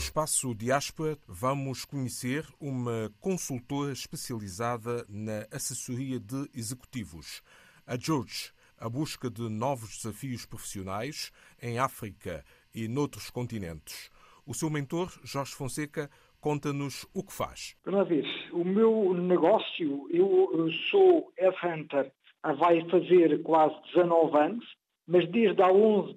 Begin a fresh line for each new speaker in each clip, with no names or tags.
espaço Diáspora, vamos conhecer uma consultora especializada na assessoria de executivos. A George, a busca de novos desafios profissionais em África e noutros continentes. O seu mentor, Jorge Fonseca, conta-nos o que faz.
Uma vez, o meu negócio, eu sou headhunter, vai fazer quase 19 anos, mas desde há 11,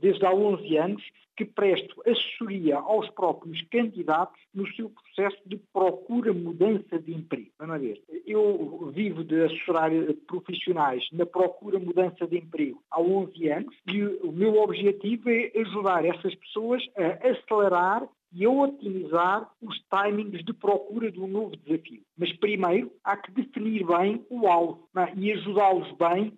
desde há 11 anos que presto assessoria aos próprios candidatos no seu processo de procura mudança de emprego. Vamos ver. Eu vivo de assessorar profissionais na procura mudança de emprego há 11 anos e o meu objetivo é ajudar essas pessoas a acelerar e a otimizar os timings de procura de um novo desafio. Mas primeiro há que definir bem o alvo é? e ajudá-los bem,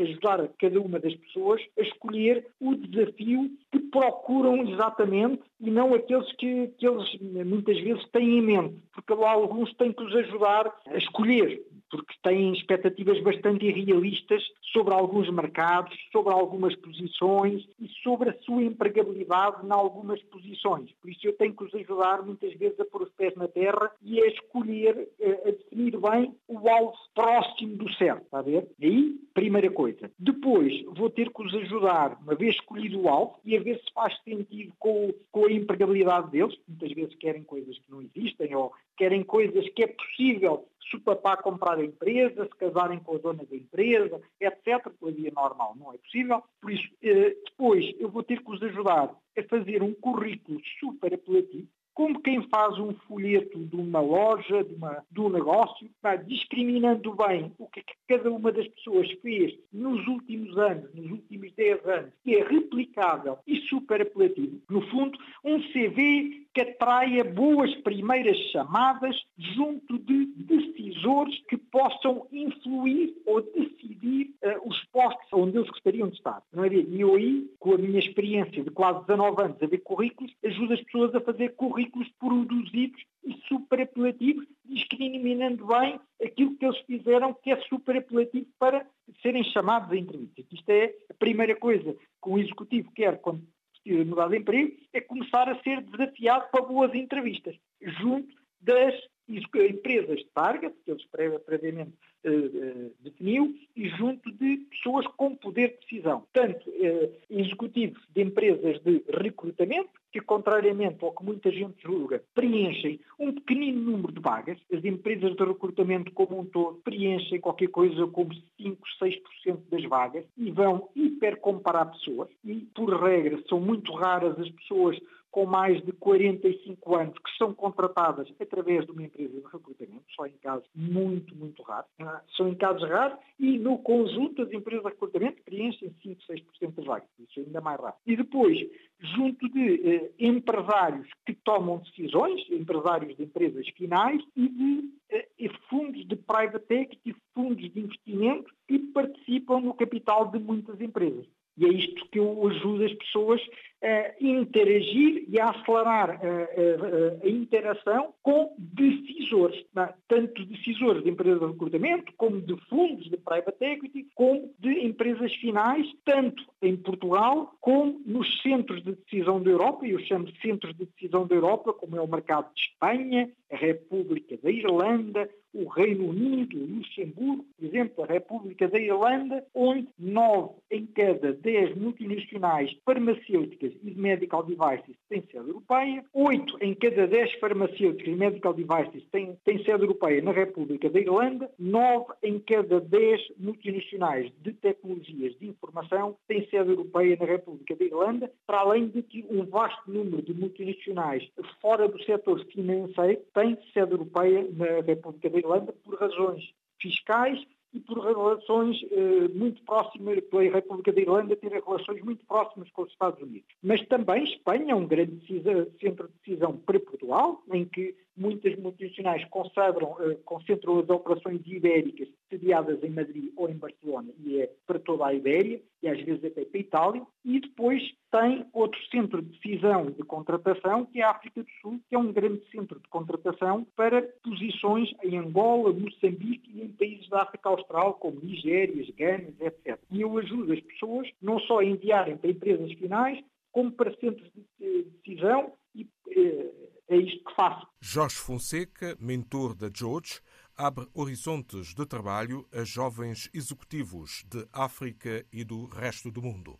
ajudar cada uma das pessoas a escolher o desafio que procuram exatamente e não aqueles que, que eles muitas vezes têm em mente, porque alguns têm que os ajudar a escolher porque têm expectativas bastante irrealistas sobre alguns mercados, sobre algumas posições e sobre a sua empregabilidade em algumas posições. Por isso eu tenho que os ajudar muitas vezes a pôr os pés na terra e a escolher, a definir bem o alvo próximo do certo, está a ver? Aí, primeira coisa. Depois vou ter que os ajudar, uma vez escolhido o alvo, e a ver se faz sentido com, com a empregabilidade deles. Muitas vezes querem coisas que não existem ou querem coisas que é possível se o papá comprar a empresa, se casarem com a dona da empresa, etc. Pela via normal não é possível. Por isso, eh, depois eu vou ter que os ajudar a fazer um currículo super apelativo, como quem faz um folheto de uma loja, de, uma, de um negócio, tá, discriminando bem o que, é cada uma das pessoas fez nos últimos anos, nos últimos 10 anos, que é replicável e super apelativo. No fundo, um CV que atraia boas primeiras chamadas junto de decisores que possam influir ou decidir uh, os postos onde eles gostariam de estar. Não é? E eu aí, com a minha experiência de quase 19 anos a ver currículos, ajudo as pessoas a fazer currículos produzidos e super apelativos, discriminando bem aquilo que eles fizeram que é super apelativo para serem chamados a entrevista. Isto é a primeira coisa que um executivo quer quando decide mudar de emprego, é começar a ser desafiado para boas entrevistas, junto das empresas de target, que eles previamente uh, uh, definiu, e junto de pessoas com poder de decisão. Tanto uh, executivos de empresas de recrutamento, que contrariamente ao que muita gente julga, preenchem um pequenino número de vagas. As empresas de recrutamento como um todo preenchem qualquer coisa como 5, 6% das vagas e vão hipercomparar pessoas. E, por regra, são muito raras as pessoas com mais de 45 anos que são contratadas através de uma empresa de recrutamento, só em casos muito, muito raros. Ah, são em casos raros e no conjunto as empresas de recrutamento preenchem 5, 6% das vagas. Isso é ainda mais raro. E depois, junto de eh, empresários que tomam decisões, empresários de empresas finais e de eh, fundos de private equity, fundos de investimento que participam no capital de muitas empresas. E é isto que eu ajudo as pessoas interagir e a acelerar a, a, a interação com decisores, é? tanto decisores de empresas de recrutamento, como de fundos de private equity, como de empresas finais, tanto em Portugal como nos centros de decisão da Europa, e eu chamo de centros de decisão da Europa, como é o mercado de Espanha, a República da Irlanda, o Reino Unido, Luxemburgo, por exemplo, a República da Irlanda, onde nove em cada dez multinacionais farmacêuticas e medical devices têm sede europeia, oito em cada dez farmacêuticas e medical devices têm, têm sede europeia na República da Irlanda, nove em cada dez multinacionais de tecnologias de informação têm sede europeia na República da Irlanda, para além de que um vasto número de multinacionais fora do setor financeiro têm sede europeia na República da Irlanda por razões fiscais e por relações eh, muito próximas, pela República da Irlanda ter relações muito próximas com os Estados Unidos. Mas também Espanha é um grande decisa, centro de decisão para Portugal, em que muitas multinacionais concentram, eh, concentram as operações ibéricas sediadas em Madrid ou em Barcelona, e é para toda a Ibéria, e às vezes até para a Itália, e depois tem outro centro de decisão de contratação, que é a África do Sul, que é um grande centro de contratação para posições em Angola, Moçambique e em países da África Austral, como Nigérias, Ganas, etc. E eu ajudo as pessoas não só a enviarem para empresas finais, como para centros de decisão e é isto que faço.
Jorge Fonseca, mentor da George, abre horizontes de trabalho a jovens executivos de África e do resto do mundo.